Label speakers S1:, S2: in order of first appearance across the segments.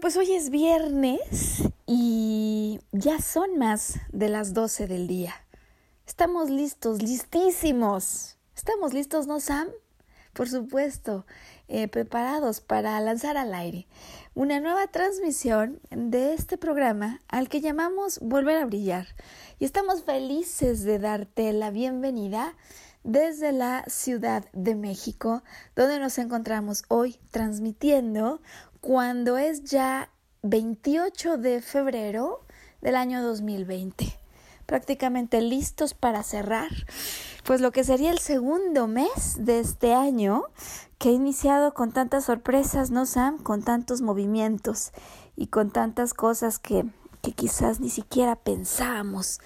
S1: Pues hoy es viernes y ya son más de las 12 del día. Estamos listos, listísimos. ¿Estamos listos, no, Sam? Por supuesto, eh, preparados para lanzar al aire una nueva transmisión de este programa al que llamamos Volver a Brillar. Y estamos felices de darte la bienvenida desde la Ciudad de México, donde nos encontramos hoy transmitiendo cuando es ya 28 de febrero del año 2020. Prácticamente listos para cerrar, pues lo que sería el segundo mes de este año, que ha iniciado con tantas sorpresas, ¿no, Sam? Con tantos movimientos y con tantas cosas que, que quizás ni siquiera pensábamos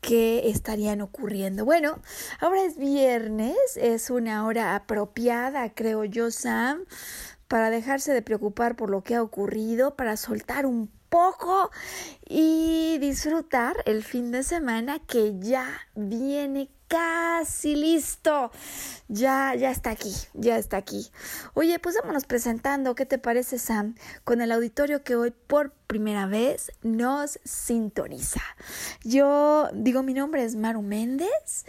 S1: que estarían ocurriendo. Bueno, ahora es viernes, es una hora apropiada, creo yo, Sam, para dejarse de preocupar por lo que ha ocurrido, para soltar un poco y disfrutar el fin de semana que ya viene casi listo. Ya, ya está aquí, ya está aquí. Oye, pues vámonos presentando, ¿qué te parece, Sam? Con el auditorio que hoy por primera vez nos sintoniza. Yo digo, mi nombre es Maru Méndez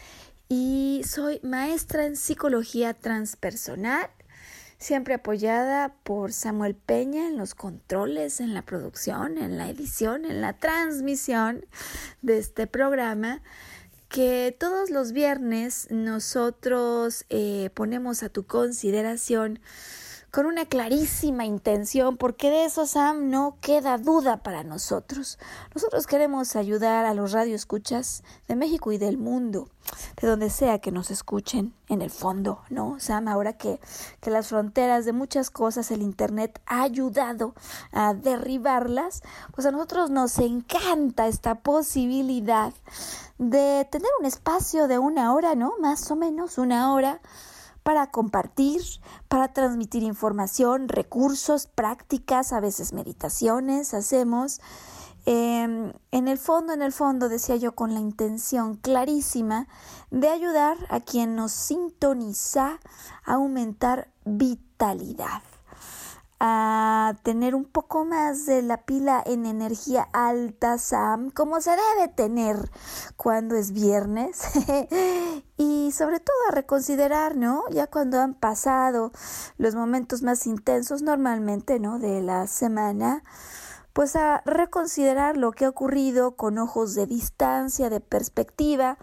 S1: y soy maestra en psicología transpersonal siempre apoyada por Samuel Peña en los controles, en la producción, en la edición, en la transmisión de este programa que todos los viernes nosotros eh, ponemos a tu consideración con una clarísima intención, porque de eso, Sam, no queda duda para nosotros. Nosotros queremos ayudar a los radioescuchas de México y del mundo, de donde sea que nos escuchen, en el fondo, ¿no? Sam, ahora que, que las fronteras de muchas cosas, el Internet ha ayudado a derribarlas, pues a nosotros nos encanta esta posibilidad de tener un espacio de una hora, ¿no? Más o menos una hora para compartir, para transmitir información, recursos, prácticas, a veces meditaciones hacemos. Em, en el fondo, en el fondo, decía yo, con la intención clarísima de ayudar a quien nos sintoniza a aumentar vitalidad a tener un poco más de la pila en energía alta, Sam, como se debe tener cuando es viernes. y sobre todo a reconsiderar, ¿no? Ya cuando han pasado los momentos más intensos normalmente, ¿no? De la semana, pues a reconsiderar lo que ha ocurrido con ojos de distancia, de perspectiva,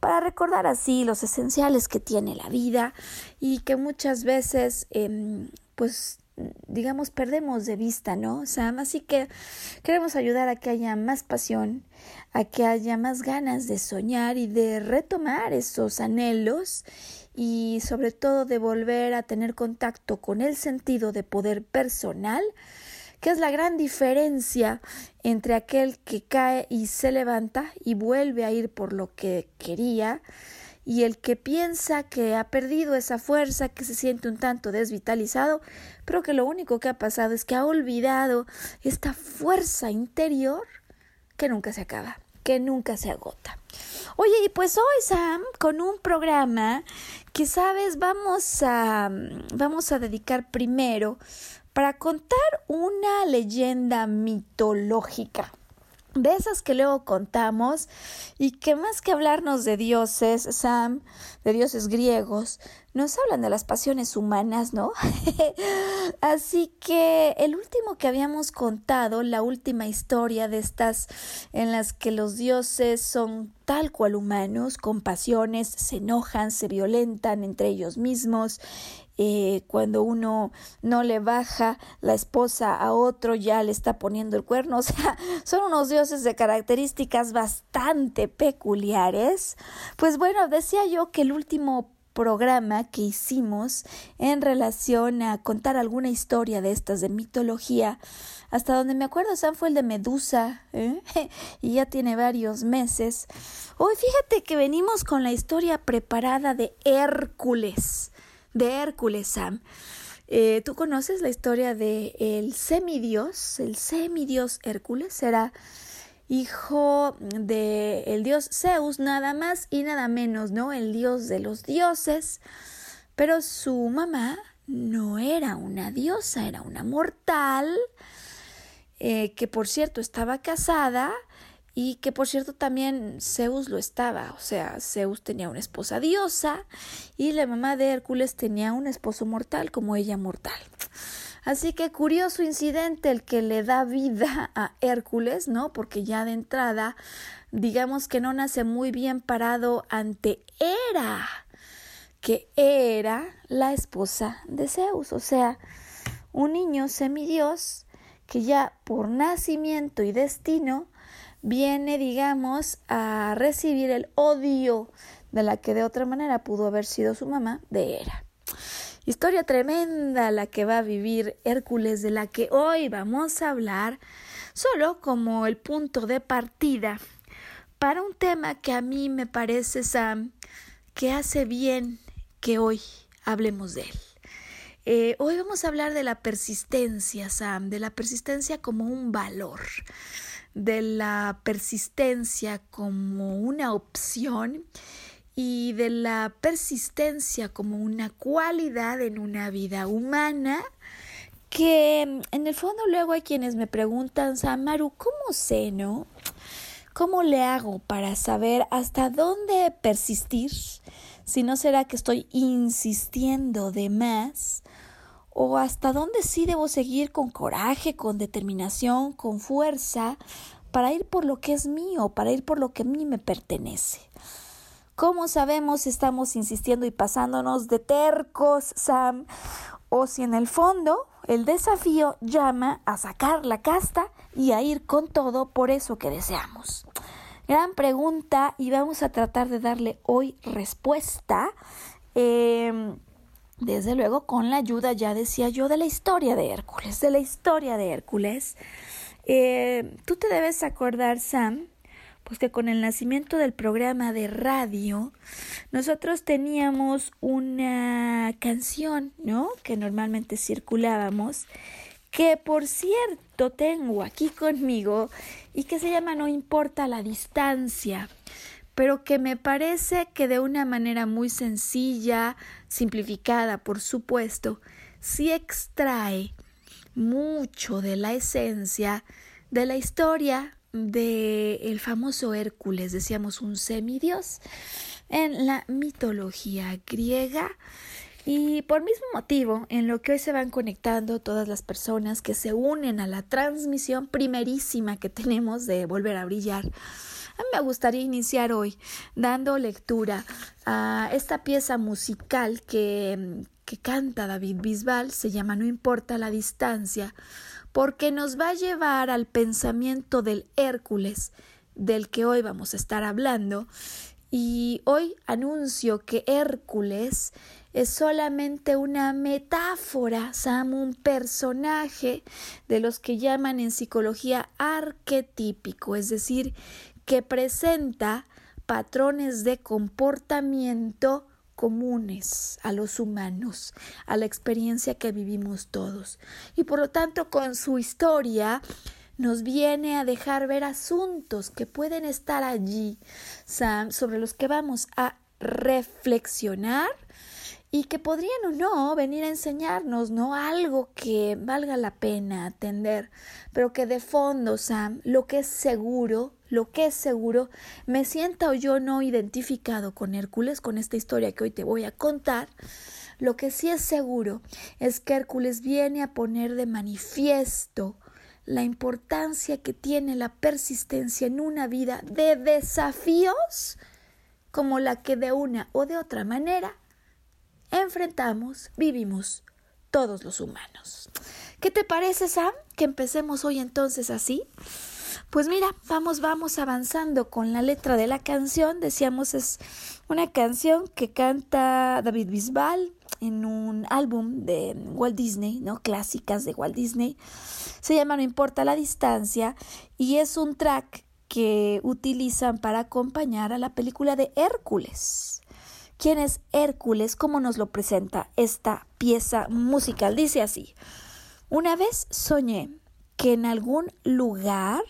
S1: para recordar así los esenciales que tiene la vida y que muchas veces, eh, pues, digamos, perdemos de vista, ¿no, Sam? Así que queremos ayudar a que haya más pasión, a que haya más ganas de soñar y de retomar esos anhelos y sobre todo de volver a tener contacto con el sentido de poder personal, que es la gran diferencia entre aquel que cae y se levanta y vuelve a ir por lo que quería, y el que piensa que ha perdido esa fuerza, que se siente un tanto desvitalizado, pero que lo único que ha pasado es que ha olvidado esta fuerza interior que nunca se acaba. que nunca se agota. Oye, y pues hoy, Sam, con un programa que, sabes, vamos a, vamos a dedicar primero para contar una leyenda mitológica de esas que luego contamos y que más que hablarnos de dioses, Sam, de dioses griegos, nos hablan de las pasiones humanas, ¿no? Así que el último que habíamos contado, la última historia de estas en las que los dioses son tal cual humanos, con pasiones, se enojan, se violentan entre ellos mismos, eh, cuando uno no le baja la esposa a otro, ya le está poniendo el cuerno. O sea, son unos dioses de características bastante peculiares. Pues bueno, decía yo que el último programa que hicimos en relación a contar alguna historia de estas de mitología. Hasta donde me acuerdo, Sam fue el de Medusa, ¿eh? y ya tiene varios meses. Hoy fíjate que venimos con la historia preparada de Hércules, de Hércules, Sam. Eh, ¿Tú conoces la historia de el semidios? El semidios Hércules era hijo de el dios Zeus, nada más y nada menos, ¿no? El dios de los dioses. Pero su mamá no era una diosa, era una mortal, eh, que por cierto estaba casada y que por cierto también Zeus lo estaba, o sea, Zeus tenía una esposa diosa y la mamá de Hércules tenía un esposo mortal como ella mortal. Así que curioso incidente el que le da vida a Hércules, ¿no? Porque ya de entrada, digamos que no nace muy bien parado ante Hera, que era la esposa de Zeus, o sea, un niño semidios que ya por nacimiento y destino viene, digamos, a recibir el odio de la que de otra manera pudo haber sido su mamá, de Hera. Historia tremenda la que va a vivir Hércules, de la que hoy vamos a hablar, solo como el punto de partida para un tema que a mí me parece, Sam, que hace bien que hoy hablemos de él. Eh, hoy vamos a hablar de la persistencia, Sam, de la persistencia como un valor, de la persistencia como una opción y de la persistencia como una cualidad en una vida humana que en el fondo luego hay quienes me preguntan, Samaru, ¿cómo sé, no? ¿Cómo le hago para saber hasta dónde persistir? Si no será que estoy insistiendo de más o hasta dónde sí debo seguir con coraje, con determinación, con fuerza para ir por lo que es mío, para ir por lo que a mí me pertenece. ¿Cómo sabemos estamos insistiendo y pasándonos de tercos, Sam? O si en el fondo el desafío llama a sacar la casta y a ir con todo por eso que deseamos. Gran pregunta y vamos a tratar de darle hoy respuesta. Em, desde luego con la ayuda, ya decía yo, de la historia de Hércules, de la historia de Hércules. Eh, Tú te debes acordar, Sam, pues que con el nacimiento del programa de radio, nosotros teníamos una canción, ¿no? Que normalmente circulábamos, que por cierto tengo aquí conmigo y que se llama No importa la distancia, pero que me parece que de una manera muy sencilla, simplificada, por supuesto, sí extrae mucho de la esencia de la historia de el famoso Hércules, decíamos un semidios en la mitología griega. Y por mismo motivo, en lo que hoy se van conectando todas las personas que se unen a la transmisión primerísima que tenemos de Volver a Brillar, me gustaría iniciar hoy dando lectura a esta pieza musical que, que canta David Bisbal, se llama No importa la distancia, porque nos va a llevar al pensamiento del Hércules, del que hoy vamos a estar hablando. Y hoy anuncio que Hércules es solamente una metáfora, Sam, un personaje de los que llaman en psicología arquetípico, es decir, que presenta patrones de comportamiento comunes a los humanos, a la experiencia que vivimos todos. Y por lo tanto, con su historia, nos viene a dejar ver asuntos que pueden estar allí, Sam, sobre los que vamos a reflexionar y que podrían o no venir a enseñarnos, ¿no? Algo que valga la pena atender, pero que de fondo, Sam, lo que es seguro, lo que es seguro, me sienta o yo no identificado con Hércules, con esta historia que hoy te voy a contar, lo que sí es seguro es que Hércules viene a poner de manifiesto la importancia que tiene la persistencia en una vida de desafíos como la que de una o de otra manera enfrentamos, vivimos todos los humanos. ¿Qué te parece, Sam? Que empecemos hoy entonces así. Pues mira, vamos, vamos avanzando con la letra de la canción. Decíamos es una canción que canta David Bisbal en un álbum de Walt Disney, ¿no? Clásicas de Walt Disney. Se llama No importa la distancia y es un track que utilizan para acompañar a la película de Hércules. ¿Quién es Hércules? ¿Cómo nos lo presenta esta pieza musical? Dice así. Una vez soñé que en algún lugar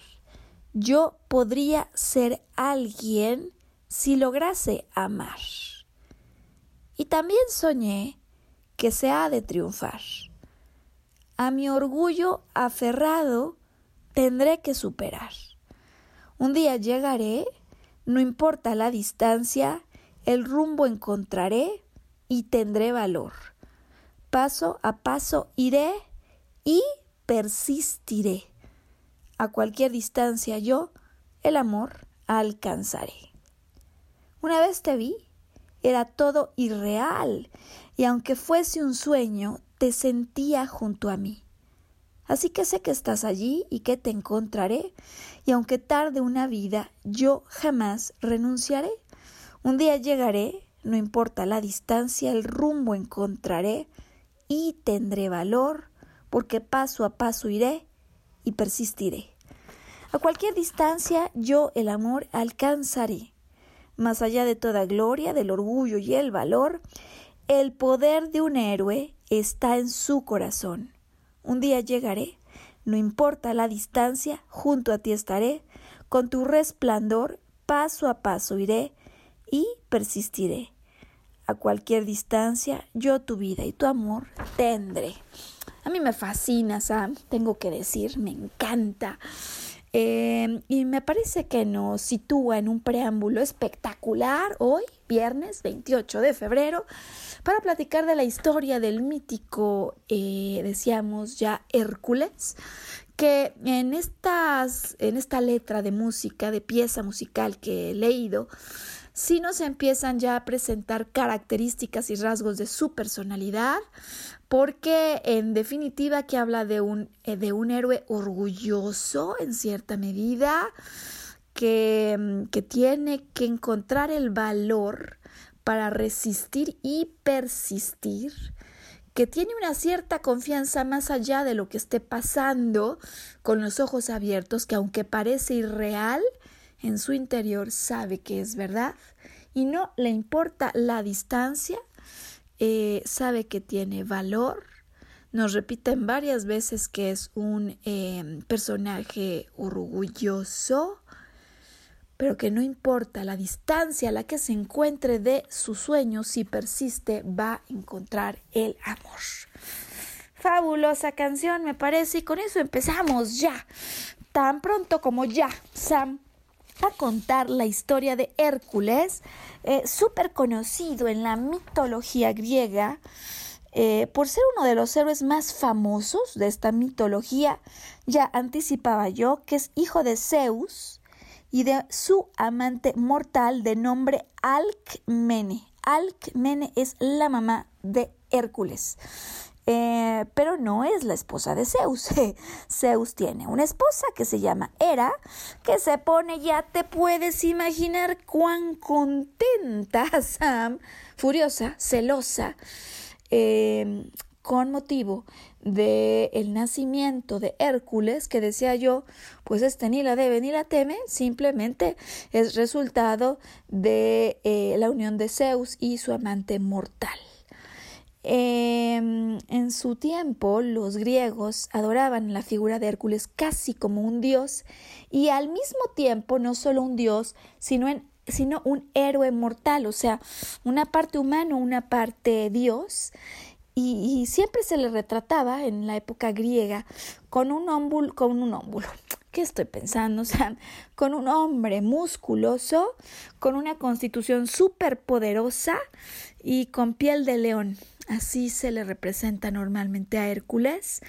S1: yo podría ser alguien si lograse amar. Y también soñé que se ha de triunfar. A mi orgullo aferrado tendré que superar. Un día llegaré, no importa la distancia, el rumbo encontraré y tendré valor. Paso a paso iré y persistiré. A cualquier distancia yo el amor alcanzaré. Una vez te vi, era todo irreal, y aunque fuese un sueño, te sentía junto a mí. Así que sé que estás allí y que te encontraré, y aunque tarde una vida, yo jamás renunciaré. Un día llegaré, no importa la distancia, el rumbo encontraré y tendré valor, porque paso a paso iré y persistiré. A cualquier distancia yo el amor alcanzaré. Más allá de toda gloria, del orgullo y el valor, el poder de un héroe está en su corazón. Un día llegaré, no importa la distancia, junto a ti estaré, con tu resplandor paso a paso iré y persistiré. A cualquier distancia yo tu vida y tu amor tendré. A mí me fascina, Sam, tengo que decir, me encanta. Eh, y me parece que nos sitúa en un preámbulo espectacular hoy, viernes 28 de febrero, para platicar de la historia del mítico, eh, decíamos ya, Hércules, que en, estas, en esta letra de música, de pieza musical que he leído, sí nos empiezan ya a presentar características y rasgos de su personalidad, porque en definitiva que habla de un, eh, de un héroe orgulloso en cierta medida, que, mm, que tiene que encontrar el valor para resistir y persistir, que tiene una cierta confianza más allá de lo que esté pasando, con los ojos abiertos, que aunque parece irreal, en su interior sabe que es verdad y no le importa la distancia, eh, sabe que tiene valor. Nos repiten varias veces que es un em, personaje orgulloso, pero que no importa la distancia a la que se encuentre de su sueño, si persiste, va a encontrar el amor. Fabulosa canción, me parece, y con eso empezamos ya. Tan pronto como ya, Sam a contar la historia de Hércules, eh, súper conocido en la mitología griega, eh, por ser uno de los héroes más famosos de esta mitología, ya anticipaba yo que es hijo de Zeus y de su amante mortal de nombre Alcmene. Alcmene es la mamá de Hércules. Eh, pero no es la esposa de Zeus. Zeus tiene una esposa que se llama Hera, que se pone, ya te puedes imaginar cuán contenta Sam, furiosa, celosa, em, con motivo del el nacimiento de Hércules, que decía yo, pues este ni la debe ni la teme, simplemente es resultado de eh, la unión de Zeus y su amante mortal. Em, en su tiempo, los griegos adoraban la figura de Hércules casi como un dios y al mismo tiempo no solo un dios, sino, sino un héroe mortal, o sea, una parte humano, una parte dios. Y, siempre se le retrataba en la época griega con un ómbulo, con un ómbulo, ¿Qué estoy pensando? O sea, con un hombre musculoso, con una constitución súper poderosa y con piel de león. Así se le representa normalmente a Hércules.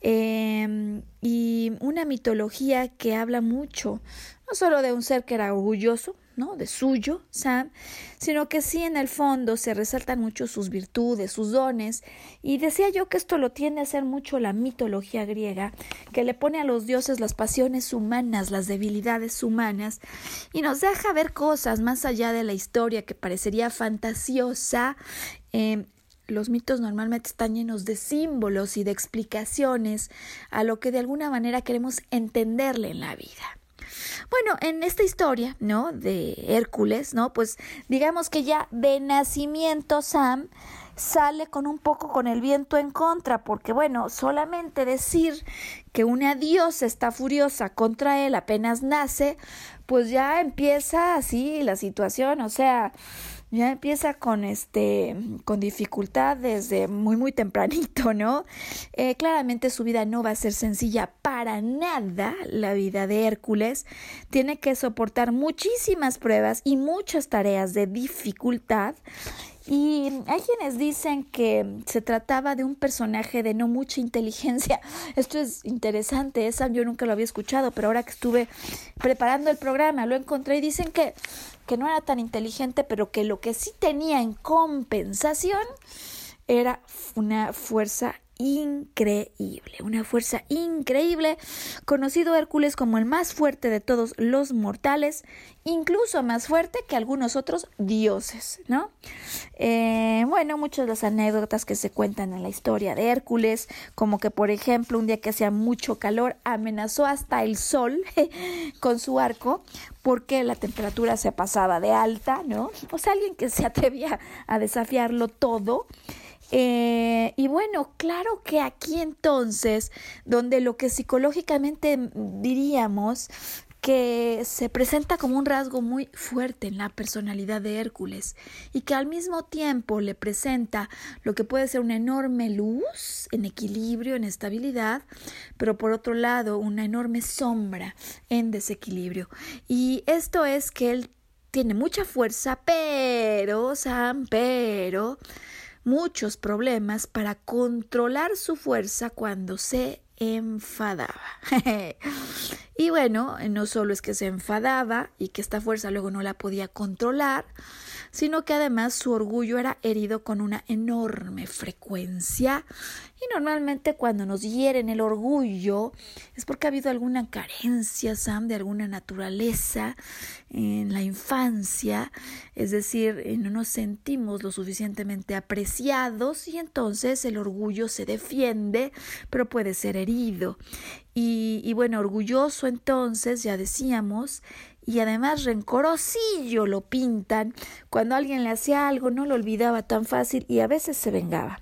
S1: Em, y una mitología que habla mucho, no solo de un ser que era orgulloso, ¿no? De suyo, Sam, sino que sí en el fondo se resaltan mucho sus virtudes, sus dones, y decía yo que esto lo tiende a hacer mucho la mitología griega, que le pone a los dioses las pasiones humanas, las debilidades humanas, y nos deja ver cosas más allá de la historia que parecería fantasiosa, eh, los mitos normalmente están llenos de símbolos y de explicaciones a lo que de alguna manera queremos entenderle en la vida. Bueno, en esta historia, ¿no? De Hércules, ¿no? Pues digamos que ya de nacimiento Sam sale con un poco con el viento en contra, porque bueno, solamente decir que una diosa está furiosa contra él apenas nace, pues ya empieza así la situación, o sea, ya empieza con este con dificultad desde muy muy tempranito, ¿no? Eh, claramente su vida no va a ser sencilla para nada. La vida de Hércules tiene que soportar muchísimas pruebas y muchas tareas de dificultad y hay quienes dicen que se trataba de un personaje de no mucha inteligencia. Esto es interesante, esa yo nunca lo había escuchado, pero ahora que estuve preparando el programa lo encontré y dicen que, que no era tan inteligente, pero que lo que sí tenía en compensación era una fuerza increíble, una fuerza increíble, conocido Hércules como el más fuerte de todos los mortales, incluso más fuerte que algunos otros dioses, ¿no? Eh, bueno, muchas de las anécdotas que se cuentan en la historia de Hércules, como que por ejemplo un día que hacía mucho calor amenazó hasta el sol con su arco porque la temperatura se pasaba de alta, ¿no? O sea, alguien que se atrevía a desafiarlo todo. Eh, y bueno, claro que aquí entonces, donde lo que psicológicamente diríamos que se presenta como un rasgo muy fuerte en la personalidad de Hércules y que al mismo tiempo le presenta lo que puede ser una enorme luz en equilibrio, en estabilidad, pero por otro lado una enorme sombra en desequilibrio. Y esto es que él tiene mucha fuerza, pero, Sam, pero muchos problemas para controlar su fuerza cuando se enfadaba. y bueno, no solo es que se enfadaba y que esta fuerza luego no la podía controlar, sino que además su orgullo era herido con una enorme frecuencia y normalmente cuando nos hieren el orgullo es porque ha habido alguna carencia, Sam, de alguna naturaleza en la infancia, es decir, eh, no nos sentimos lo suficientemente apreciados y entonces el orgullo se defiende, pero puede ser herido. Y, y bueno, orgulloso entonces, ya decíamos, y además rencorosillo lo pintan. Cuando alguien le hacía algo no lo olvidaba tan fácil y a veces se vengaba.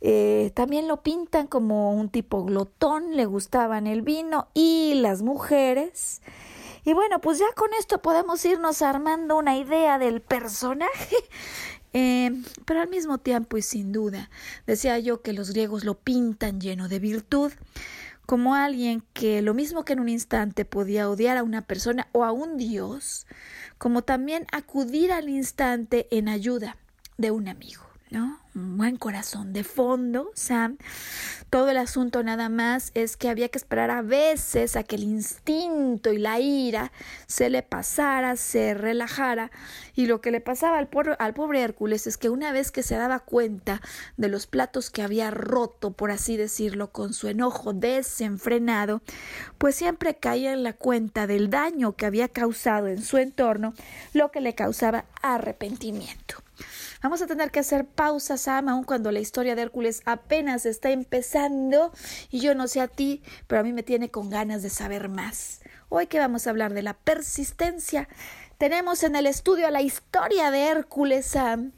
S1: Eh, también lo pintan como un tipo glotón, le gustaban el vino y las mujeres. Y bueno, pues ya con esto podemos irnos armando una idea del personaje. Eh, pero al mismo tiempo y sin duda, decía yo que los griegos lo pintan lleno de virtud, como alguien que lo mismo que en un instante podía odiar a una persona o a un dios, como también acudir al instante en ayuda de un amigo, ¿no? un buen corazón de fondo, Sam. Todo el asunto nada más es que había que esperar a veces a que el instinto y la ira se le pasara, se relajara. Y lo que le pasaba al, al pobre Hércules es que una vez que se daba cuenta de los platos que había roto, por así decirlo, con su enojo desenfrenado, pues siempre caía en la cuenta del daño que había causado en su entorno, lo que le causaba arrepentimiento. Vamos a tener que hacer pausas, Sam, aun cuando la historia de Hércules apenas está empezando y yo no sé a ti, pero a mí me tiene con ganas de saber más. Hoy que vamos a hablar de la persistencia, tenemos en el estudio la historia de Hércules, Sam.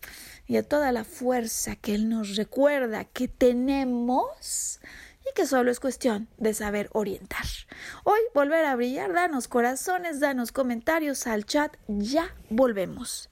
S1: y a toda la fuerza que Él nos recuerda que tenemos y que solo es cuestión de saber orientar. Hoy volver a brillar, danos corazones, danos comentarios al chat, ya volvemos.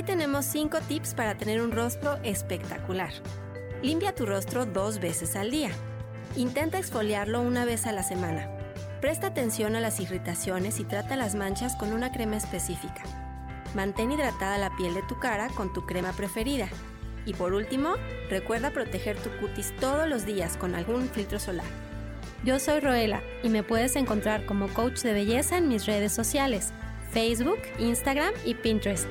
S2: Hoy tenemos 5 tips para tener un rostro espectacular. Limpia tu rostro dos veces al día. Intenta exfoliarlo una vez a la semana. Presta atención a las irritaciones y trata las manchas con una crema específica. Mantén hidratada la piel de tu cara con tu crema preferida. Y por último, recuerda proteger tu cutis todos los días con algún filtro solar. Yo soy Roela y me puedes encontrar como coach de belleza en mis redes sociales, Facebook, Instagram y Pinterest.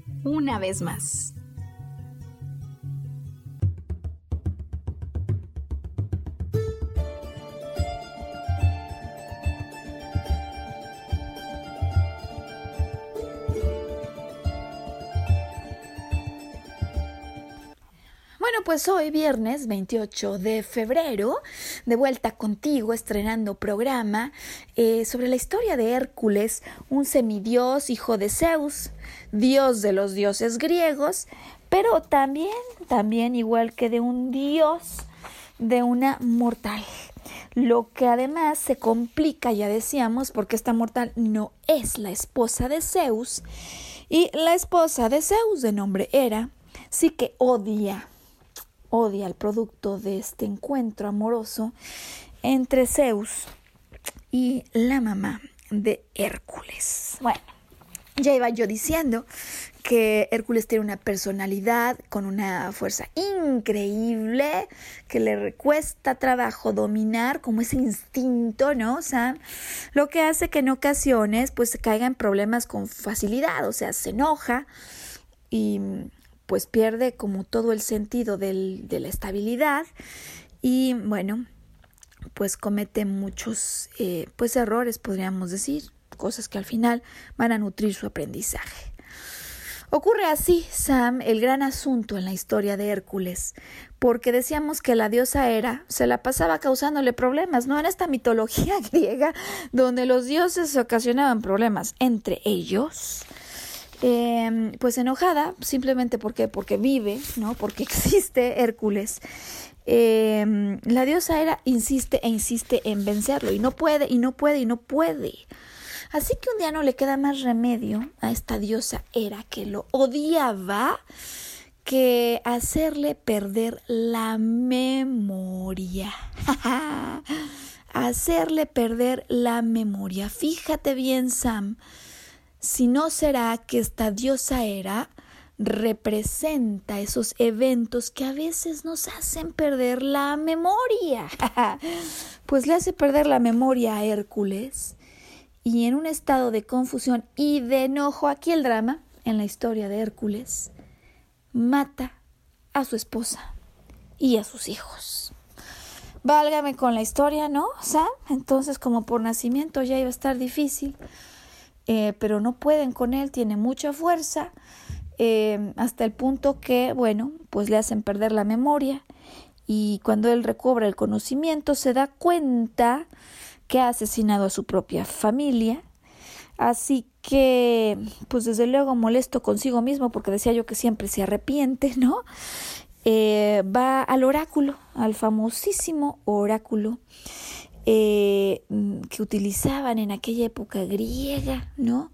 S3: una vez más.
S1: Pues hoy viernes 28 de febrero, de vuelta contigo, estrenando programa eh, sobre la historia de Hércules, un semidios hijo de Zeus, dios de los dioses griegos, pero también, también igual que de un dios de una mortal. Lo que además se complica, ya decíamos, porque esta mortal no es la esposa de Zeus, y la esposa de Zeus, de nombre Hera, sí que odia odia el producto de este encuentro amoroso entre Zeus y la mamá de Hércules. Bueno, ya iba yo diciendo que Hércules tiene una personalidad con una fuerza increíble que le cuesta trabajo dominar como ese instinto, ¿no? O sea, lo que hace que en ocasiones pues se caiga en problemas con facilidad, o sea, se enoja y pues pierde como todo el sentido de la estabilidad y bueno, pues comete muchos eh, pues errores, podríamos decir, cosas que al final van a nutrir su aprendizaje. Ocurre así, Sam, el gran asunto en la historia de Hércules, porque decíamos que la diosa Hera se la pasaba causándole problemas, ¿no? En esta mitología griega, donde los dioses ocasionaban problemas entre ellos, eh, pues enojada, simplemente porque, porque vive, ¿no? Porque existe Hércules. Eh, la diosa Hera insiste e insiste en vencerlo y no puede y no puede y no puede. Así que un día no le queda más remedio a esta diosa Hera que lo odiaba que hacerle perder la memoria. hacerle perder la memoria. Fíjate bien, Sam si no será que esta diosa Hera representa esos eventos que a veces nos hacen perder la memoria. pues le hace perder la memoria a Hércules y en un estado de confusión y de enojo, aquí el drama, en la historia de Hércules, mata a su esposa y a sus hijos. Válgame con la historia, ¿no? Sam? Entonces, como por nacimiento ya iba a estar difícil, eh, pero no pueden con él, tiene mucha fuerza, eh, hasta el punto que, bueno, pues le hacen perder la memoria y cuando él recobra el conocimiento se da cuenta que ha asesinado a su propia familia. Así que, pues desde luego molesto consigo mismo, porque decía yo que siempre se arrepiente, ¿no? Eh, va al oráculo, al famosísimo oráculo eh, que utilizaban en aquella época griega, ¿no?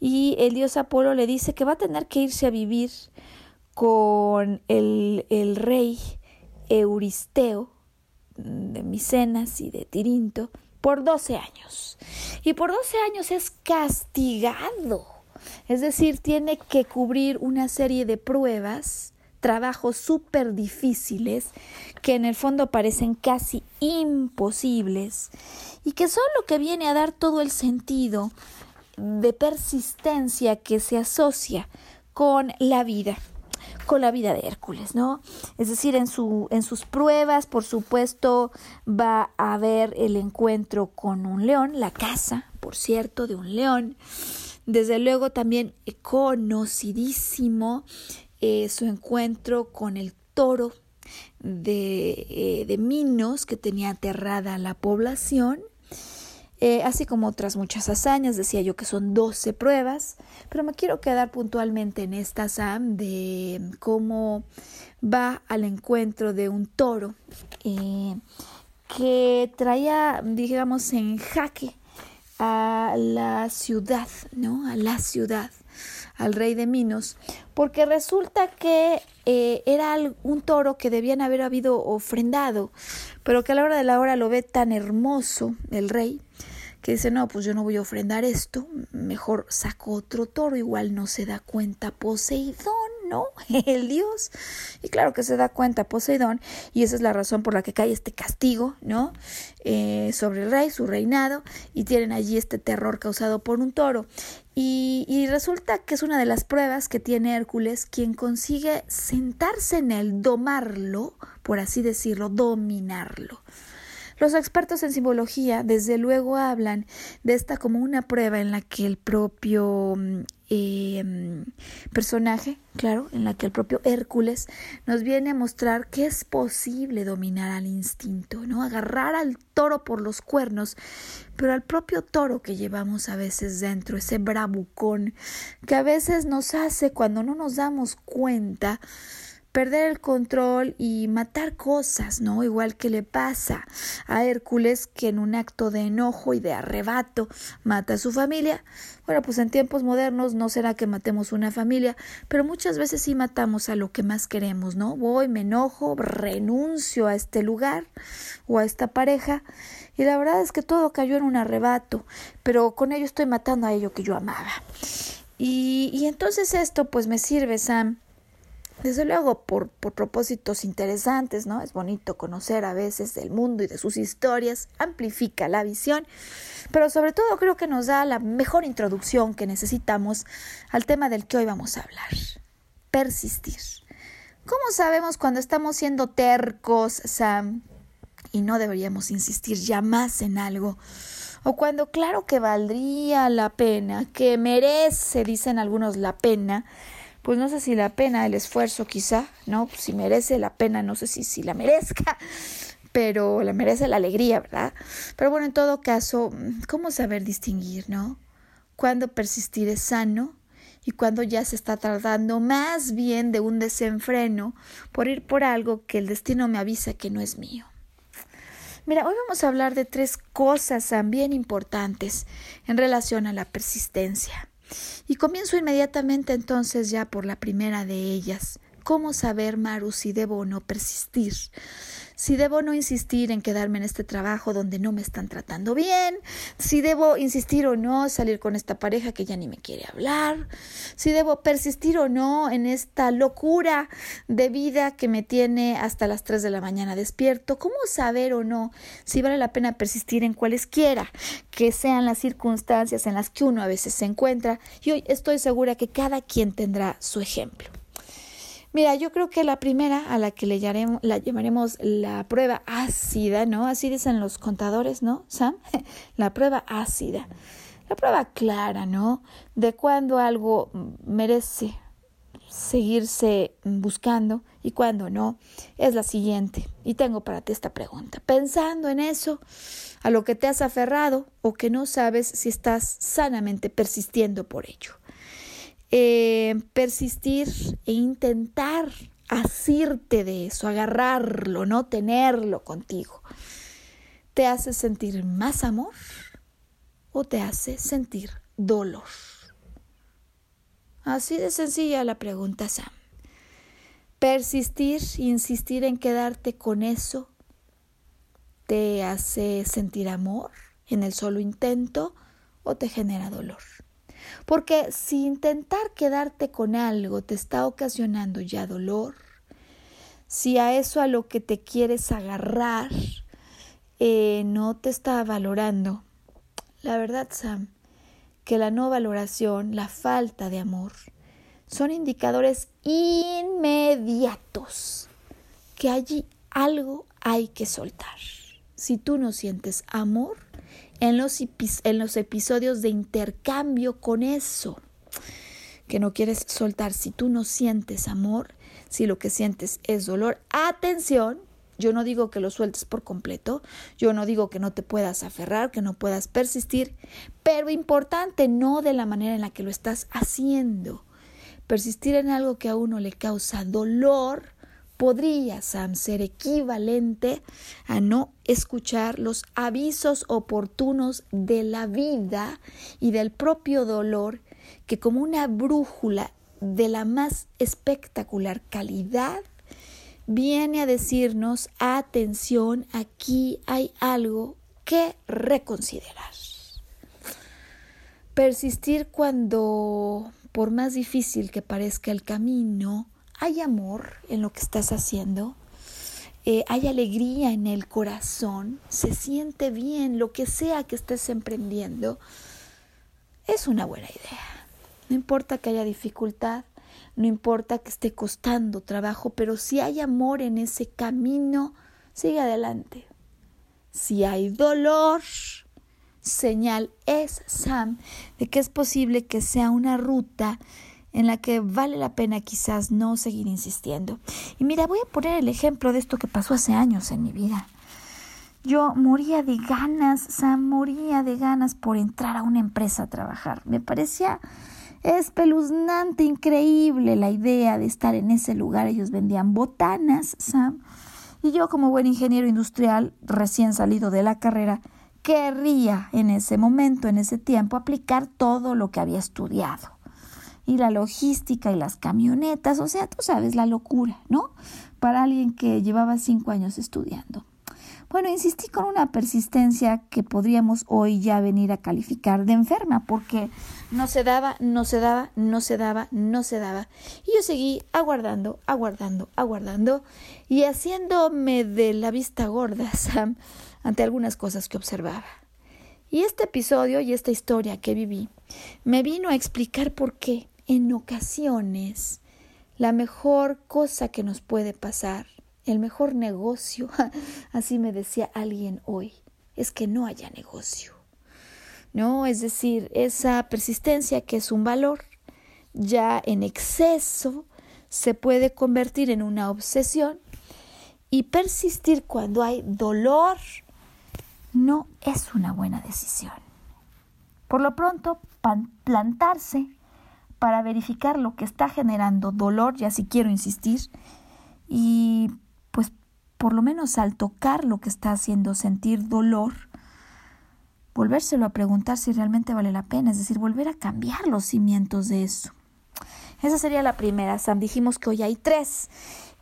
S1: Y el dios Apolo le dice que va a tener que irse a vivir con el, el rey Euristeo de Micenas y de Tirinto por 12 años. Y por 12 años es castigado. Es decir, tiene que cubrir una serie de pruebas, trabajos súper difíciles, que en el fondo parecen casi imposibles, y que son lo que viene a dar todo el sentido de persistencia que se asocia con la vida con la vida de Hércules, ¿no? Es decir, en, su, en sus pruebas, por supuesto, va a haber el encuentro con un león, la caza, por cierto, de un león. Desde luego también conocidísimo eh, su encuentro con el toro de, eh, de Minos que tenía aterrada a la población eh, así como otras muchas hazañas, decía yo que son 12 pruebas, pero me quiero quedar puntualmente en esta Sam de cómo va al encuentro de un toro que traía, digamos, en jaque a la ciudad, ¿no? A la ciudad, al rey de Minos, porque resulta que eh, era un toro que debían haber habido ofrendado, pero que a la hora de la hora lo ve tan hermoso el rey que dice, no, pues yo no voy a ofrendar esto, mejor saco otro toro, igual no se da cuenta Poseidón, ¿no? El dios. Y claro que se da cuenta Poseidón, y esa es la razón por la que cae este castigo, ¿no? Eh, sobre el rey, su reinado, y tienen allí este terror causado por un toro. Y, y, resulta que es una de las pruebas que tiene Hércules, quien consigue sentarse en él, domarlo, por así decirlo, dominarlo. Los expertos en simbología desde luego hablan de esta como una prueba en la que el propio em, personaje, claro, en la que el propio Hércules nos viene a mostrar que es posible dominar al instinto, ¿no? Agarrar al toro por los cuernos, pero al propio toro que llevamos a veces dentro, ese bravucón que a veces nos hace cuando no nos damos cuenta perder el control y matar cosas, ¿no? Igual que le pasa a Hércules que en un acto de enojo y de arrebato mata a su familia. Bueno, pues en tiempos modernos no será que matemos una familia, pero muchas veces sí matamos a lo que más queremos, ¿no? Voy, me enojo, renuncio a este lugar o a esta pareja y la verdad es que todo cayó en un arrebato, pero con ello estoy matando a ello que yo amaba. Y, y entonces esto pues me sirve, Sam, desde luego por, por, propósitos interesantes, ¿no? Es bonito conocer a veces del mundo y de sus historias, amplifica la visión, pero sobre todo creo que nos da la mejor introducción que necesitamos al tema del que hoy vamos a hablar, persistir. ¿Cómo sabemos cuando estamos siendo tercos, Sam? Y no deberíamos insistir ya más en algo. O cuando claro que valdría la pena, que merece, dicen algunos, la pena, pues no sé si la pena, el esfuerzo quizá, ¿no? Si merece la pena, no sé si, si la merezca, pero la merece la alegría, ¿verdad? Pero bueno, en todo caso, ¿cómo saber distinguir, ¿no? Cuando persistir es sano y cuando ya se está tratando más bien de un desenfreno por ir por algo que el destino me avisa que no es mío. Mira, hoy vamos a hablar de tres cosas también importantes en relación a la persistencia. Y comienzo inmediatamente entonces ya por la primera de ellas. ¿Cómo saber, Maru, si debo o no persistir? si debo no insistir en quedarme en este trabajo donde no me están tratando bien, si debo insistir o no salir con esta pareja que ya ni me quiere hablar, si debo persistir o no en esta locura de vida que me tiene hasta las 3 de la mañana despierto, cómo saber o no si vale la pena persistir en cualesquiera que sean las circunstancias en las que uno a veces se encuentra y hoy estoy segura que cada quien tendrá su ejemplo. Mira, yo creo que la primera a la que le llamaremos, la llamaremos la prueba ácida, ¿no? Así dicen los contadores, ¿no, Sam? la prueba ácida. La prueba clara, ¿no? De cuando algo merece seguirse buscando y cuando no, es la siguiente. Y tengo para ti esta pregunta. Pensando en eso, a lo que te has aferrado o que no sabes si estás sanamente persistiendo por ello. Eh, persistir e intentar asirte de eso, agarrarlo, no tenerlo contigo, ¿te hace sentir más amor o te hace sentir dolor? Así de sencilla la pregunta, Sam. Persistir, insistir en quedarte con eso, ¿te hace sentir amor en el solo intento o te genera dolor? Porque si intentar quedarte con algo te está ocasionando ya dolor, si a eso a lo que te quieres agarrar eh, no te está valorando, la verdad, Sam, que la no valoración, la falta de amor, son indicadores inmediatos que allí algo hay que soltar. Si tú no sientes amor, en los, en los episodios de intercambio con eso que no quieres soltar, si tú no sientes amor, si lo que sientes es dolor, atención, yo no digo que lo sueltes por completo, yo no digo que no te puedas aferrar, que no puedas persistir, pero importante, no de la manera en la que lo estás haciendo. Persistir en algo que a uno le causa dolor podría, Sam, ser equivalente a no escuchar los avisos oportunos de la vida y del propio dolor que como una brújula de la más espectacular calidad viene a decirnos, atención, aquí hay algo que reconsiderar. Persistir cuando, por más difícil que parezca el camino, hay amor en lo que estás haciendo, eh, hay alegría en el corazón, se siente bien lo que sea que estés emprendiendo, es una buena idea. No importa que haya dificultad, no importa que esté costando trabajo, pero si hay amor en ese camino, sigue adelante. Si hay dolor, señal es Sam de que es posible que sea una ruta en la que vale la pena quizás no seguir insistiendo. Y mira, voy a poner el ejemplo de esto que pasó hace años en mi vida. Yo moría de ganas, Sam, moría de ganas por entrar a una empresa a trabajar. Me parecía espeluznante, increíble la idea de estar en ese lugar. Ellos vendían botanas, Sam. Y yo como buen ingeniero industrial, recién salido de la carrera, querría en ese momento, en ese tiempo, aplicar todo lo que había estudiado y la logística y las camionetas, o sea, tú sabes, la locura, ¿no? Para alguien que llevaba cinco años estudiando. Bueno, insistí con una persistencia que podríamos hoy ya venir a calificar de enferma, porque no se daba, no se daba, no se daba, no se daba. Y yo seguí aguardando, aguardando, aguardando y haciéndome de la vista gorda, Sam, ante algunas cosas que observaba. Y este episodio y esta historia que viví me vino a explicar por qué en ocasiones la mejor cosa que nos puede pasar, el mejor negocio, así me decía alguien hoy, es que no haya negocio. ¿No? Es decir, esa persistencia que es un valor, ya en exceso se puede convertir en una obsesión y persistir cuando hay dolor no es una buena decisión. Por lo pronto, plantarse para verificar lo que está generando dolor, ya si quiero insistir, y pues por lo menos al tocar lo que está haciendo sentir dolor, volvérselo a preguntar si realmente vale la pena, es decir, volver a cambiar los cimientos de eso. Esa sería la primera, Sam. Dijimos que hoy hay tres.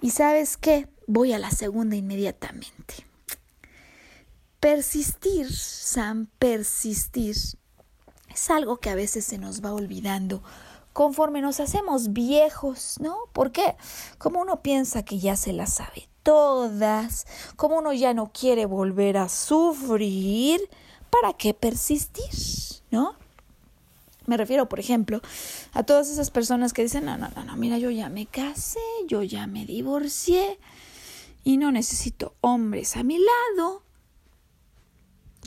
S1: ¿Y sabes qué? voy a la segunda inmediatamente. Persistir, Sam, persistir, es algo que a veces se nos va olvidando conforme nos hacemos viejos, ¿no? ¿Por qué? Como uno piensa que ya se las sabe todas, como uno ya no quiere volver a sufrir, ¿para qué persistir? ¿No? Me refiero, por ejemplo, a todas esas personas que dicen, no, no, no, no, mira, yo ya me casé, yo ya me divorcié y no necesito hombres a mi lado.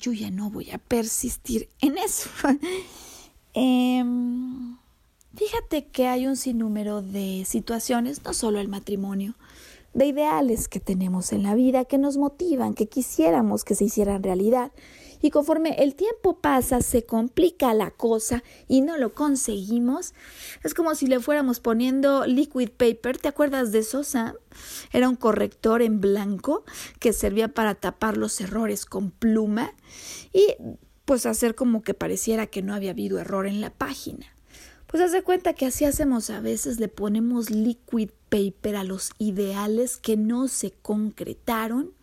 S1: Yo ya no voy a persistir en eso. eh, fíjate que hay un sinnúmero de situaciones, no solo el matrimonio, de ideales que tenemos en la vida que nos motivan, que quisiéramos que se hicieran realidad. Y conforme el tiempo pasa, se complica la cosa y no lo conseguimos. Es como si le fuéramos poniendo liquid paper. ¿Te acuerdas de eso? Era un corrector en blanco que servía para tapar los errores con pluma y pues hacer como que pareciera que no había habido error en la página. Pues hace cuenta que así hacemos a veces, le ponemos liquid paper a los ideales que no se concretaron.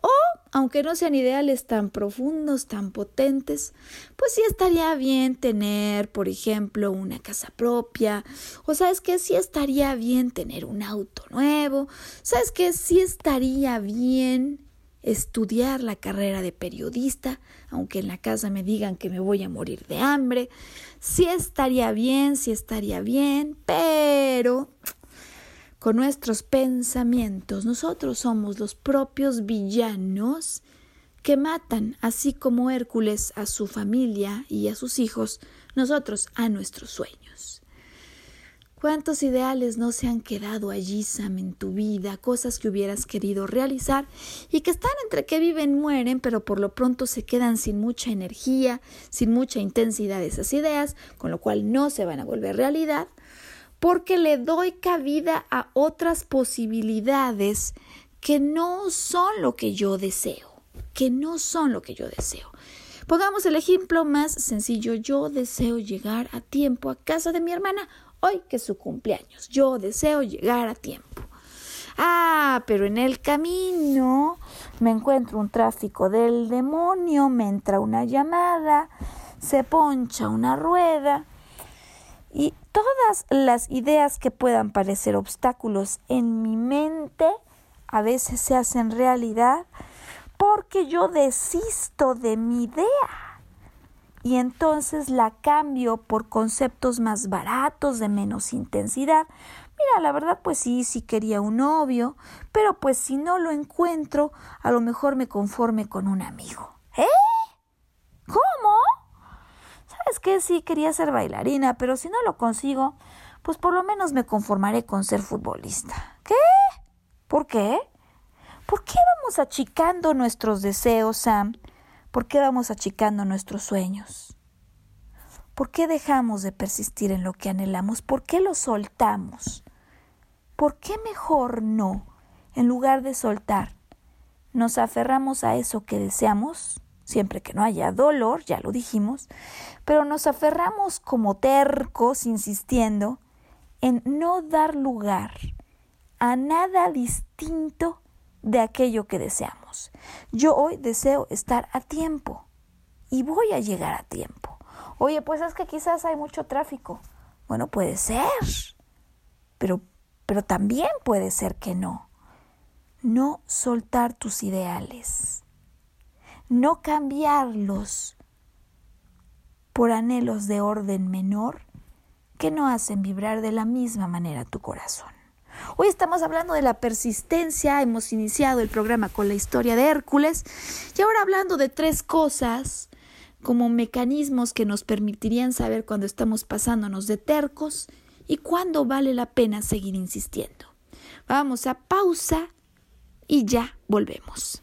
S1: O, aunque no sean ideales tan profundos, tan potentes, pues sí estaría bien tener, por ejemplo, una casa propia. O sabes que sí estaría bien tener un auto nuevo. Sabes que sí estaría bien estudiar la carrera de periodista, aunque en la casa me digan que me voy a morir de hambre. Sí estaría bien, sí estaría bien, pero con nuestros pensamientos nosotros somos los propios villanos que matan, así como Hércules a su familia y a sus hijos, nosotros a nuestros sueños. ¿Cuántos ideales no se han quedado allí, Sam, en tu vida? Cosas que hubieras querido realizar y que están entre que viven, mueren, pero por lo pronto se quedan sin mucha energía, sin mucha intensidad esas ideas, con lo cual no se van a volver realidad, porque le doy cabida a otras posibilidades que no son lo que yo deseo, que no son lo que yo deseo. Pongamos el ejemplo más sencillo. Yo deseo llegar a tiempo a casa de mi hermana hoy que es su cumpleaños. Yo deseo llegar a tiempo. Ah, pero en el camino me encuentro un tráfico del demonio, me entra una llamada, se poncha una rueda y todas las ideas que puedan parecer obstáculos en mi mente a veces se hacen realidad porque yo desisto de mi idea y entonces la cambio por conceptos más baratos, de menos intensidad. Mira, la verdad pues sí, sí quería un novio, pero pues si no lo encuentro, a lo mejor me conforme con un amigo. ¿Eh? ¿Cómo? ¿Sabes qué? Sí, quería ser bailarina, pero si no lo consigo, pues por lo menos me conformaré con ser futbolista. ¿Qué? ¿Por qué? ¿Por qué vamos achicando nuestros deseos, Sam? ¿Por qué vamos achicando nuestros sueños? ¿Por qué dejamos de persistir en lo que anhelamos? ¿Por qué lo soltamos? ¿Por qué mejor no, en lugar de soltar, nos aferramos a eso que deseamos, siempre que no haya dolor, ya lo dijimos, pero nos aferramos como tercos, insistiendo en no dar lugar a nada distinto de aquello que deseamos. Yo hoy deseo estar a tiempo y voy a llegar a tiempo. Oye, pues es que quizás hay mucho tráfico. Bueno, puede ser, pero, pero también puede ser que no. No soltar tus ideales, no cambiarlos por anhelos de orden menor que no hacen vibrar de la misma manera tu corazón. Hoy estamos hablando de la persistencia, hemos iniciado el programa con la historia de Hércules y ahora hablando de tres cosas como mecanismos que nos permitirían saber cuando estamos pasándonos de tercos y cuándo vale la pena seguir insistiendo. Vamos a pausa y ya volvemos.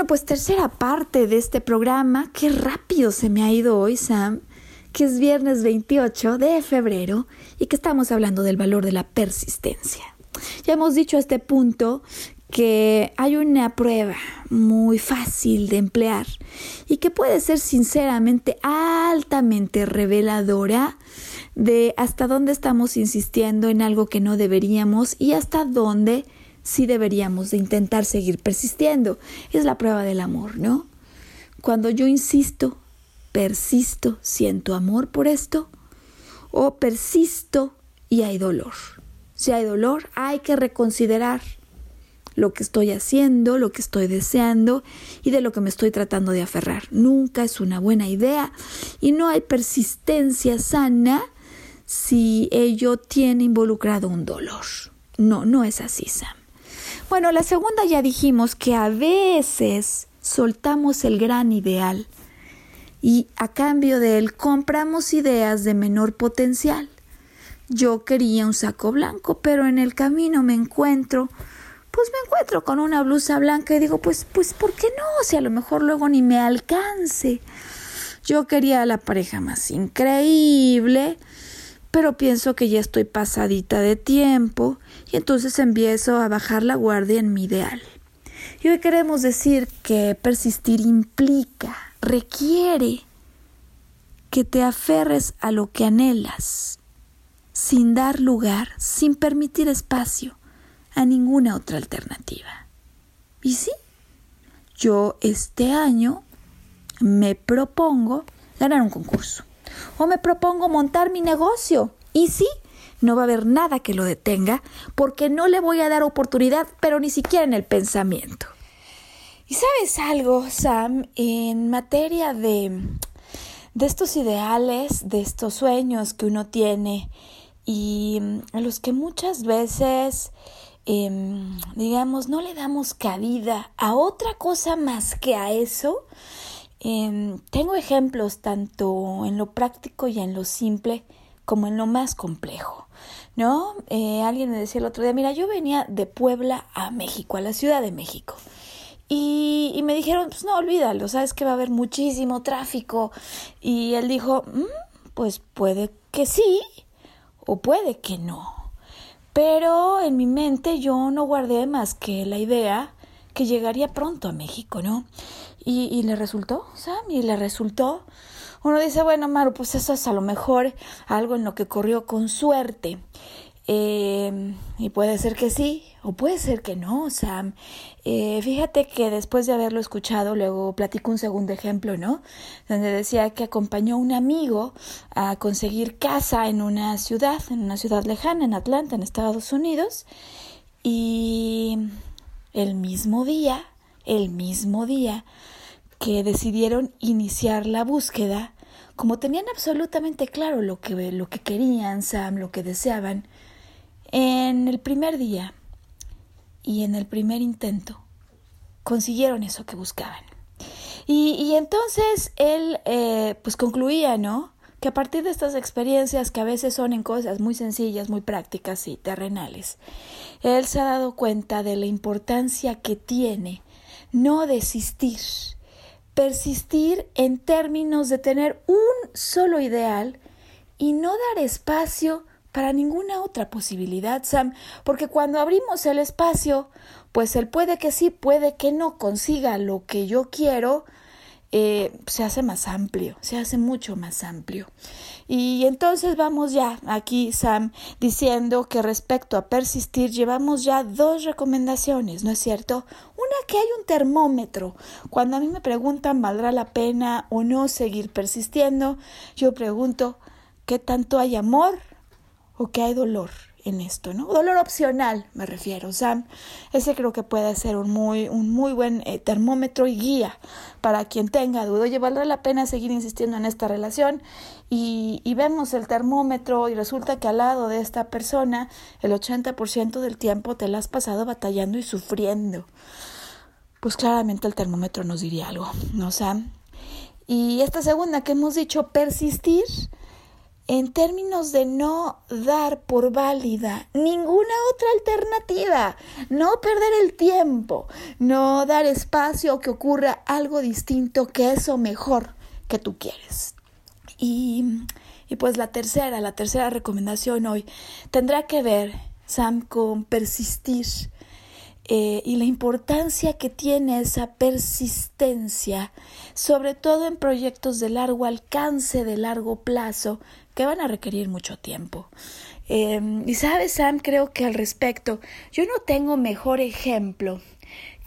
S1: Bueno, pues tercera parte de este programa. Qué rápido se me ha ido hoy, Sam. Que es viernes 28 de febrero y que estamos hablando del valor de la persistencia. Ya hemos dicho a este punto que hay una prueba muy fácil de emplear y que puede ser sinceramente altamente reveladora de hasta dónde estamos insistiendo en algo que no deberíamos y hasta dónde sí deberíamos de intentar seguir persistiendo. Es la prueba del amor, ¿no? Cuando yo insisto, persisto, siento amor por esto, o persisto y hay dolor. Si hay dolor, hay que reconsiderar lo que estoy haciendo, lo que estoy deseando y de lo que me estoy tratando de aferrar. Nunca es una buena idea y no hay persistencia sana si ello tiene involucrado un dolor. No, no es así, Sam. Bueno, la segunda ya dijimos que a veces soltamos el gran ideal y a cambio de él compramos ideas de menor potencial. Yo quería un saco blanco, pero en el camino me encuentro, pues me encuentro con una blusa blanca y digo, pues, pues, ¿por qué no? Si a lo mejor luego ni me alcance. Yo quería la pareja más increíble, pero pienso que ya estoy pasadita de tiempo y entonces empiezo a bajar la guardia en mi ideal. Y hoy queremos decir que persistir implica, requiere que te aferres a lo que anhelas, sin dar lugar, sin permitir espacio a ninguna otra alternativa. Y sí, yo este año me propongo ganar un concurso o me propongo montar mi negocio. Y sí, no va a haber nada que lo detenga porque no le voy a dar oportunidad, pero ni siquiera en el pensamiento. Y sabes algo, Sam, en materia de, de estos ideales, de estos sueños que uno tiene y mm, a los que muchas veces, em, digamos, no le damos cabida a otra cosa más que a eso, em, tengo ejemplos tanto en lo práctico y en lo simple como en lo más complejo. ¿No? Eh, alguien me decía el otro día, mira, yo venía de Puebla a México, a la Ciudad de México. Y, y me dijeron, pues no, olvídalo, sabes que va a haber muchísimo tráfico. Y él dijo, mm, pues puede que sí o puede que no. Pero en mi mente yo no guardé más que la idea que llegaría pronto a México, ¿no? Y, y le resultó, Sam, y le resultó. Uno dice, bueno, Maru, pues eso es a lo mejor algo en lo que corrió con suerte. Eh, y puede ser que sí, o puede ser que no, Sam. Eh, fíjate que después de haberlo escuchado, luego platico un segundo ejemplo, ¿no? Donde decía que acompañó a un amigo a conseguir casa en una ciudad, en una ciudad lejana, en Atlanta, en Estados Unidos. Y el mismo día, el mismo día que decidieron iniciar la búsqueda, como tenían absolutamente claro lo que, lo que querían, Sam, lo que deseaban, en el primer día y en el primer intento consiguieron eso que buscaban. Y, y entonces él eh, pues concluía, ¿no? Que a partir de estas experiencias que a veces son en cosas muy sencillas, muy prácticas y terrenales, él se ha dado cuenta de la importancia que tiene no desistir, persistir en términos de tener un solo ideal y no dar espacio para ninguna otra posibilidad, Sam, porque cuando abrimos el espacio, pues él puede que sí, puede que no consiga lo que yo quiero, eh, se hace más amplio, se hace mucho más amplio. Y entonces vamos ya aquí, Sam, diciendo que respecto a persistir, llevamos ya dos recomendaciones, ¿no es cierto? Una que hay un termómetro. Cuando a mí me preguntan, ¿valdrá la pena o no seguir persistiendo? Yo pregunto, ¿qué tanto hay amor o que hay dolor en esto, ¿no? Dolor opcional, me refiero, Sam. Ese creo que puede ser un muy, un muy buen eh, termómetro y guía para quien tenga duda. Oye, ¿valdrá la pena seguir insistiendo en esta relación? Y, y vemos el termómetro y resulta que al lado de esta persona el 80% del tiempo te la has pasado batallando y sufriendo. Pues claramente el termómetro nos diría algo, ¿no, Sam? Y esta segunda que hemos dicho, persistir, en términos de no dar por válida ninguna otra alternativa, no perder el tiempo, no dar espacio a que ocurra algo distinto que eso mejor que tú quieres. Y, y pues la tercera, la tercera recomendación hoy tendrá que ver, Sam, con persistir eh, y la importancia que tiene esa persistencia, sobre todo en proyectos de largo alcance, de largo plazo, que van a requerir mucho tiempo. Em, y sabes, Sam, creo que al respecto, yo no tengo mejor ejemplo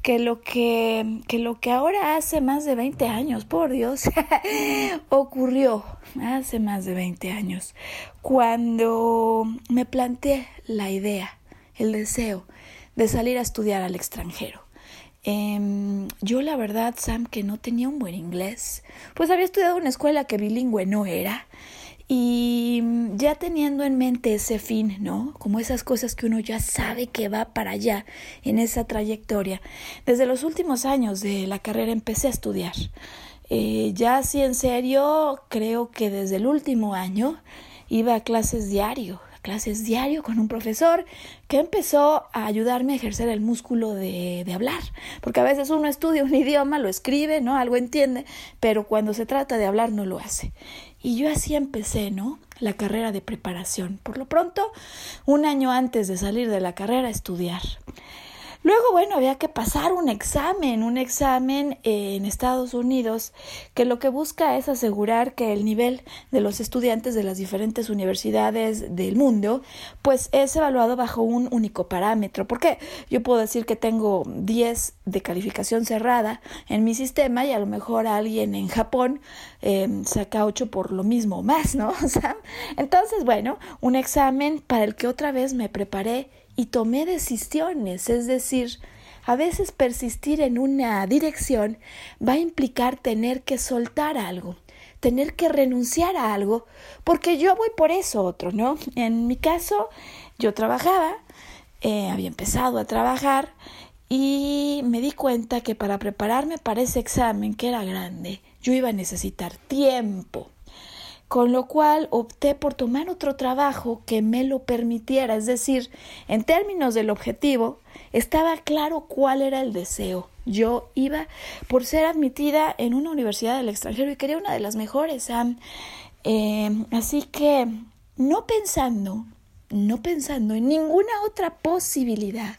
S1: que lo que, que lo que ahora hace más de 20 años, por Dios, ocurrió hace más de 20 años, cuando me planteé la idea, el deseo de salir a estudiar al extranjero. Em, yo la verdad, Sam, que no tenía un buen inglés, pues había estudiado en una escuela que bilingüe no era. Y ya teniendo en mente ese fin, ¿no? Como esas cosas que uno ya sabe que va para allá en esa trayectoria, desde los últimos años de la carrera empecé a estudiar. Eh, ya así en serio, creo que desde el último año iba a clases diario, clases diario con un profesor que empezó a ayudarme a ejercer el músculo de, de, hablar, porque a veces uno estudia un idioma, lo escribe, ¿no? Algo entiende, pero cuando se trata de hablar no lo hace. Y yo así empecé, ¿no? La carrera de preparación. Por lo pronto, un año antes de salir de la carrera, estudiar. Luego, bueno, había que pasar un examen, un examen en Estados Unidos que lo que busca es asegurar que el nivel de los estudiantes de las diferentes universidades del mundo pues es evaluado bajo un único parámetro. Porque yo puedo decir que tengo 10 de calificación cerrada en mi sistema y a lo mejor alguien en Japón eh, saca 8 por lo mismo o más, ¿no? O sea, entonces, bueno, un examen para el que otra vez me preparé y tomé decisiones, es decir, a veces persistir en una dirección va a implicar tener que soltar algo, tener que renunciar a algo, porque yo voy por eso otro, ¿no? En mi caso, yo trabajaba, eh, había empezado a trabajar y me di cuenta que para prepararme para ese examen, que era grande, yo iba a necesitar tiempo con lo cual opté por tomar otro trabajo que me lo permitiera, es decir, en términos del objetivo, estaba claro cuál era el deseo. Yo iba por ser admitida en una universidad del extranjero y quería una de las mejores, eh, así que no pensando, no pensando en ninguna otra posibilidad,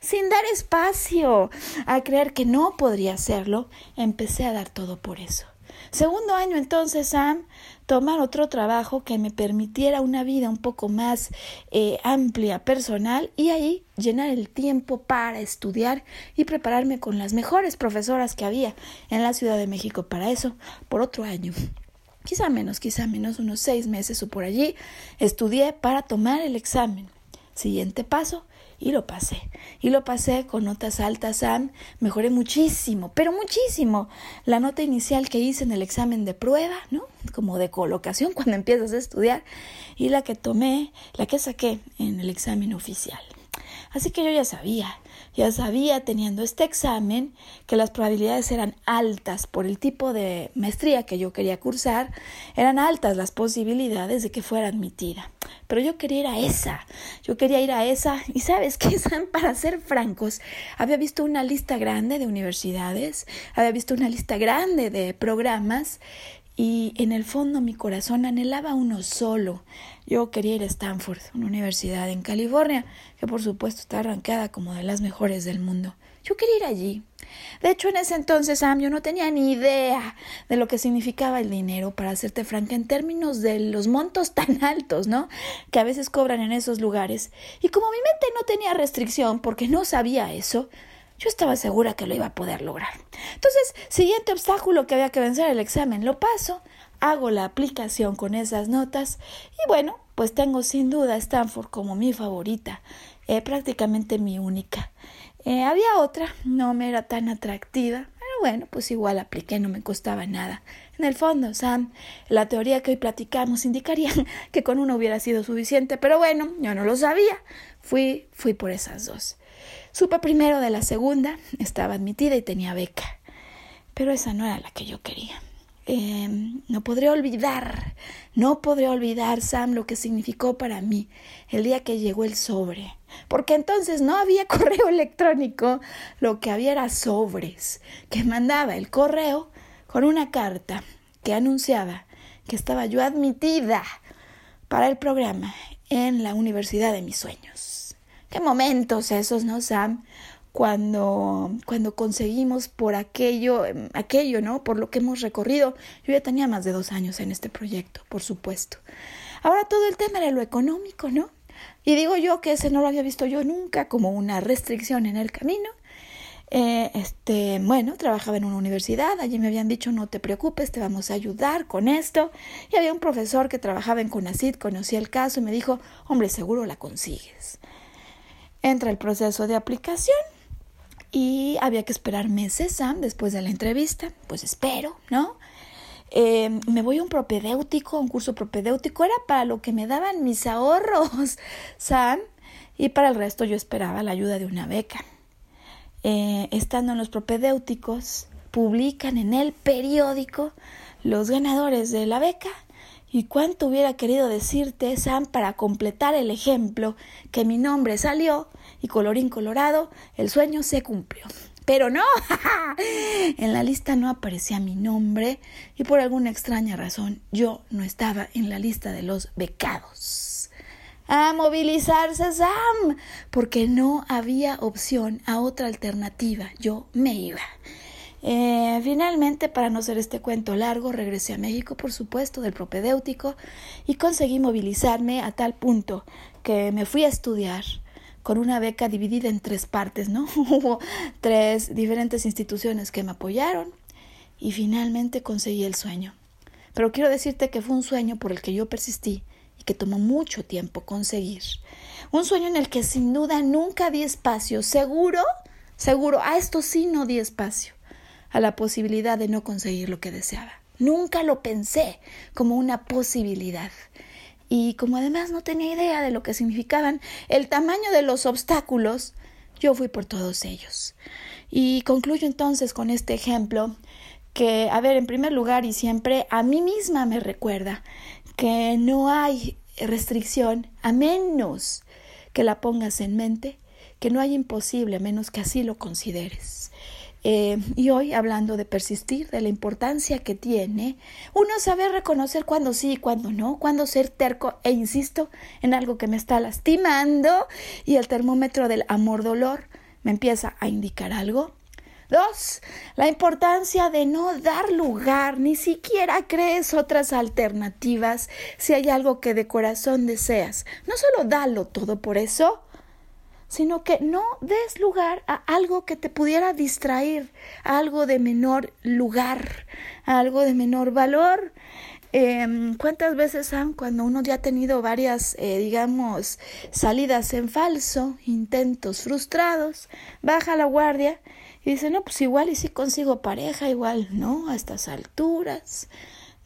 S1: sin dar espacio a creer que no podría hacerlo, empecé a dar todo por eso. Segundo año entonces, Sam, tomar otro trabajo que me permitiera una vida un poco más eh, amplia, personal, y ahí llenar el tiempo para estudiar y prepararme con las mejores profesoras que había en la Ciudad de México para eso, por otro año. Quizá menos, quizá menos, unos seis meses o por allí, estudié para tomar el examen. Siguiente paso, y lo pasé. Y lo pasé con notas altas, Sam. Mejoré muchísimo, pero muchísimo. La nota inicial que hice en el examen de prueba, ¿no? Como de colocación cuando empiezas a estudiar. Y la que tomé, la que saqué en el examen oficial. Así que yo ya sabía, ya sabía teniendo este examen que las probabilidades eran altas por el tipo de maestría que yo quería cursar, eran altas las posibilidades de que fuera admitida. Pero yo quería ir a esa, yo quería ir a esa y sabes qué, para ser francos, había visto una lista grande de universidades, había visto una lista grande de programas y en el fondo mi corazón anhelaba uno solo. Yo quería ir a Stanford, una universidad en California, que por supuesto está arrancada como de las mejores del mundo. Yo quería ir allí. De hecho, en ese entonces, Sam, yo no tenía ni idea de lo que significaba el dinero, para hacerte franca, en términos de los montos tan altos, ¿no? Que a veces cobran en esos lugares. Y como mi mente no tenía restricción, porque no sabía eso, yo estaba segura que lo iba a poder lograr. Entonces, siguiente obstáculo que había que vencer el examen, lo paso, hago la aplicación con esas notas y bueno, pues tengo sin duda Stanford como mi favorita, eh, prácticamente mi única. Eh, había otra, no me era tan atractiva, pero bueno, pues igual apliqué, no me costaba nada. En el fondo, Sam, la teoría que hoy platicamos indicaría que con una hubiera sido suficiente, pero bueno, yo no lo sabía. Fui, fui por esas dos. Supe primero de la segunda, estaba admitida y tenía beca, pero esa no era la que yo quería. Em, no podré olvidar, no podré olvidar, Sam, lo que significó para mí el día que llegó el sobre, porque entonces no había correo electrónico, lo que había era sobres, que mandaba el correo con una carta que anunciaba que estaba yo admitida para el programa en la universidad de mis sueños. Momentos esos, ¿no, Sam? Cuando, cuando conseguimos por aquello, aquello, ¿no? Por lo que hemos recorrido. Yo ya tenía más de dos años en este proyecto, por supuesto. Ahora todo el tema era lo económico, ¿no? Y digo yo que ese no lo había visto yo nunca como una restricción en el camino. Eh, este, bueno, trabajaba en una universidad, allí me habían dicho no te preocupes, te vamos a ayudar con esto. Y había un profesor que trabajaba en CONACID, conocía el caso y me dijo, hombre, seguro la consigues. Entra el proceso de aplicación y había que esperar meses, Sam, después de la entrevista. Pues espero, ¿no? Eh, me voy a un propedéutico, un curso propedéutico, era para lo que me daban mis ahorros, Sam, y para el resto yo esperaba la ayuda de una beca. Eh, estando en los propedéuticos, publican en el periódico los ganadores de la beca y cuánto hubiera querido decirte, Sam, para completar el ejemplo, que mi nombre salió y colorín colorado, el sueño se cumplió. Pero no, en la lista no aparecía mi nombre y por alguna extraña razón yo no estaba en la lista de los becados. A movilizarse, Sam, porque no había opción a otra alternativa. Yo me iba. Eh, finalmente, para no ser este cuento largo, regresé a México, por supuesto, del propedéutico, y conseguí movilizarme a tal punto que me fui a estudiar con una beca dividida en tres partes, ¿no? Hubo tres diferentes instituciones que me apoyaron y finalmente conseguí el sueño. Pero quiero decirte que fue un sueño por el que yo persistí y que tomó mucho tiempo conseguir. Un sueño en el que sin duda nunca di espacio, seguro, seguro, a esto sí no di espacio a la posibilidad de no conseguir lo que deseaba. Nunca lo pensé como una posibilidad. Y como además no tenía idea de lo que significaban el tamaño de los obstáculos, yo fui por todos ellos. Y concluyo entonces con este ejemplo que, a ver, en primer lugar y siempre a mí misma me recuerda que no hay restricción a menos que la pongas en mente, que no hay imposible a menos que así lo consideres. Eh, y hoy hablando de persistir, de la importancia que tiene uno saber reconocer cuándo sí y cuándo no, cuándo ser terco e insisto en algo que me está lastimando y el termómetro del amor-dolor me empieza a indicar algo. Dos, la importancia de no dar lugar, ni siquiera crees otras alternativas si hay algo que de corazón deseas. No solo dalo todo por eso, sino que no des lugar a algo que te pudiera distraer, a algo de menor lugar, a algo de menor valor. Em, ¿Cuántas veces han, cuando uno ya ha tenido varias, eh, digamos, salidas en falso, intentos frustrados, baja la guardia y dice, no, pues igual y si consigo pareja, igual no, a estas alturas,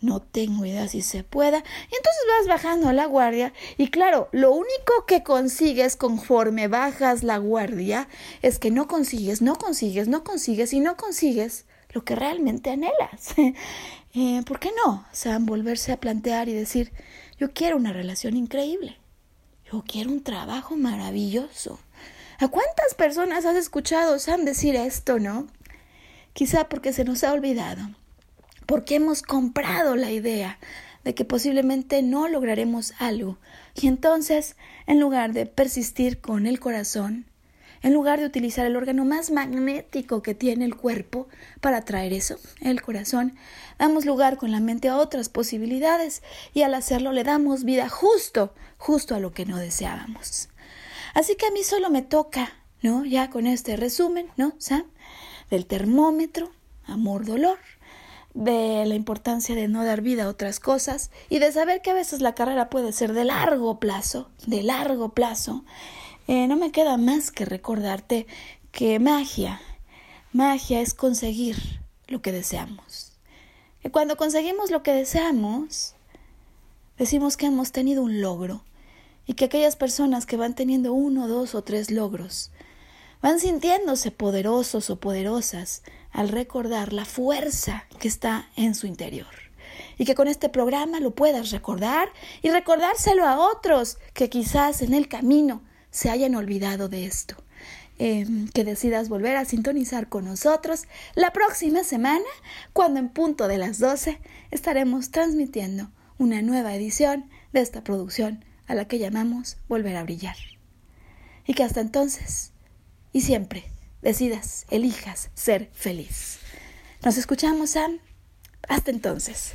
S1: no tengo idea si se pueda. Y entonces vas bajando la guardia y claro, lo único que consigues conforme bajas la guardia es que no consigues, no consigues, no consigues y no consigues lo que realmente anhelas. eh, ¿Por qué no? O sea, volverse a plantear y decir, yo quiero una relación increíble, yo quiero un trabajo maravilloso. ¿A cuántas personas has escuchado Sam decir esto, no? Quizá porque se nos ha olvidado porque hemos comprado la idea de que posiblemente no lograremos algo. Y entonces, en lugar de persistir con el corazón, en lugar de utilizar el órgano más magnético que tiene el cuerpo para atraer eso, el corazón, damos lugar con la mente a otras posibilidades y al hacerlo le damos vida justo, justo a lo que no deseábamos. Así que a mí solo me toca, ¿no? Ya con este resumen, ¿no? Sam? Del termómetro, amor, dolor, de la importancia de no dar vida a otras cosas y de saber que a veces la carrera puede ser de largo plazo, de largo plazo, eh, no me queda más que recordarte que magia, magia es conseguir lo que deseamos. Y cuando conseguimos lo que deseamos, decimos que hemos tenido un logro y que aquellas personas que van teniendo uno, dos o tres logros van sintiéndose poderosos o poderosas al recordar la fuerza que está en su interior. Y que con este programa lo puedas recordar y recordárselo a otros que quizás en el camino se hayan olvidado de esto. Em, que decidas volver a sintonizar con nosotros la próxima semana, cuando en punto de las 12 estaremos transmitiendo una nueva edición de esta producción a la que llamamos Volver a Brillar. Y que hasta entonces, y siempre, decidas, elijas ser feliz. Nos escuchamos, Sam. Hasta entonces.